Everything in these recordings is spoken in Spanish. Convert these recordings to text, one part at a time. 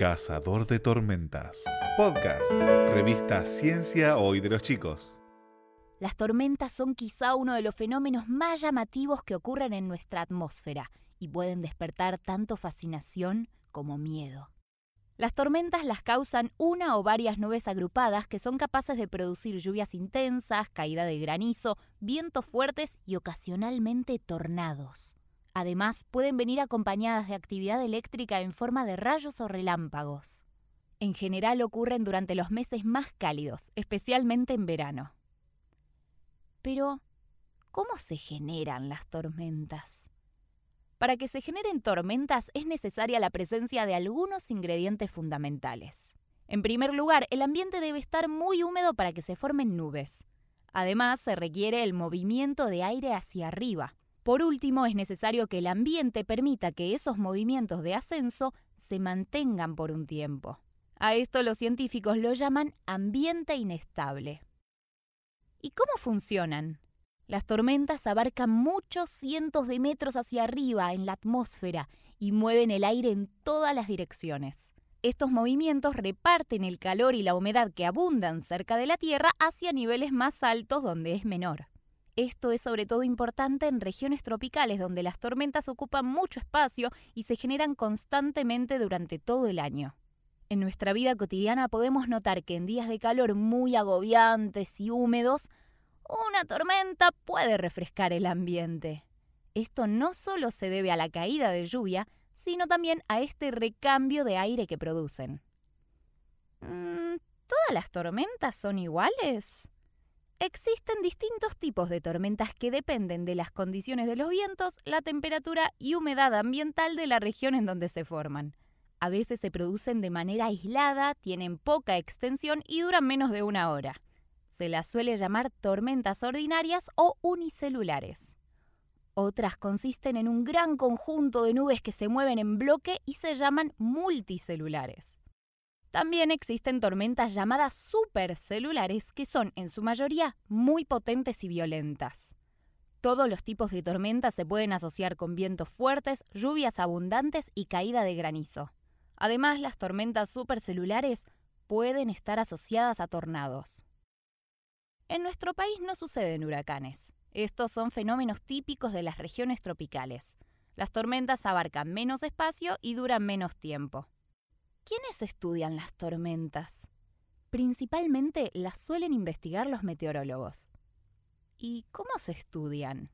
Cazador de Tormentas. Podcast. Revista Ciencia Hoy de los Chicos. Las tormentas son quizá uno de los fenómenos más llamativos que ocurren en nuestra atmósfera y pueden despertar tanto fascinación como miedo. Las tormentas las causan una o varias nubes agrupadas que son capaces de producir lluvias intensas, caída de granizo, vientos fuertes y ocasionalmente tornados. Además, pueden venir acompañadas de actividad eléctrica en forma de rayos o relámpagos. En general ocurren durante los meses más cálidos, especialmente en verano. Pero, ¿cómo se generan las tormentas? Para que se generen tormentas es necesaria la presencia de algunos ingredientes fundamentales. En primer lugar, el ambiente debe estar muy húmedo para que se formen nubes. Además, se requiere el movimiento de aire hacia arriba, por último, es necesario que el ambiente permita que esos movimientos de ascenso se mantengan por un tiempo. A esto los científicos lo llaman ambiente inestable. ¿Y cómo funcionan? Las tormentas abarcan muchos cientos de metros hacia arriba en la atmósfera y mueven el aire en todas las direcciones. Estos movimientos reparten el calor y la humedad que abundan cerca de la Tierra hacia niveles más altos donde es menor. Esto es sobre todo importante en regiones tropicales donde las tormentas ocupan mucho espacio y se generan constantemente durante todo el año. En nuestra vida cotidiana podemos notar que en días de calor muy agobiantes y húmedos, una tormenta puede refrescar el ambiente. Esto no solo se debe a la caída de lluvia, sino también a este recambio de aire que producen. Mm, ¿Todas las tormentas son iguales? Existen distintos tipos de tormentas que dependen de las condiciones de los vientos, la temperatura y humedad ambiental de la región en donde se forman. A veces se producen de manera aislada, tienen poca extensión y duran menos de una hora. Se las suele llamar tormentas ordinarias o unicelulares. Otras consisten en un gran conjunto de nubes que se mueven en bloque y se llaman multicelulares. También existen tormentas llamadas supercelulares que son en su mayoría muy potentes y violentas. Todos los tipos de tormentas se pueden asociar con vientos fuertes, lluvias abundantes y caída de granizo. Además, las tormentas supercelulares pueden estar asociadas a tornados. En nuestro país no suceden huracanes. Estos son fenómenos típicos de las regiones tropicales. Las tormentas abarcan menos espacio y duran menos tiempo. ¿Quiénes estudian las tormentas? Principalmente las suelen investigar los meteorólogos. ¿Y cómo se estudian?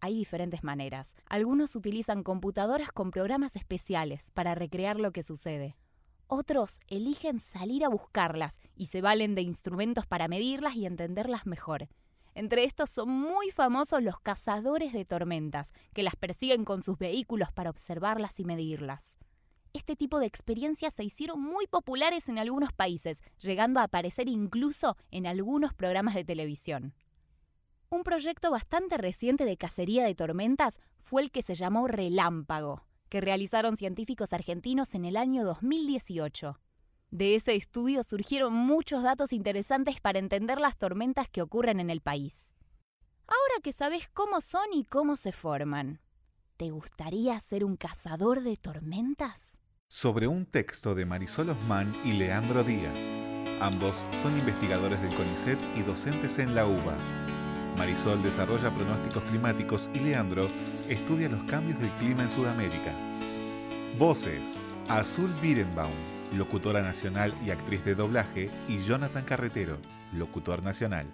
Hay diferentes maneras. Algunos utilizan computadoras con programas especiales para recrear lo que sucede. Otros eligen salir a buscarlas y se valen de instrumentos para medirlas y entenderlas mejor. Entre estos son muy famosos los cazadores de tormentas, que las persiguen con sus vehículos para observarlas y medirlas este tipo de experiencias se hicieron muy populares en algunos países, llegando a aparecer incluso en algunos programas de televisión. Un proyecto bastante reciente de cacería de tormentas fue el que se llamó Relámpago, que realizaron científicos argentinos en el año 2018. De ese estudio surgieron muchos datos interesantes para entender las tormentas que ocurren en el país. Ahora que sabes cómo son y cómo se forman, ¿te gustaría ser un cazador de tormentas? Sobre un texto de Marisol Osman y Leandro Díaz. Ambos son investigadores del CONICET y docentes en la UBA. Marisol desarrolla pronósticos climáticos y Leandro estudia los cambios del clima en Sudamérica. Voces: Azul Birenbaum, locutora nacional y actriz de doblaje, y Jonathan Carretero, locutor nacional.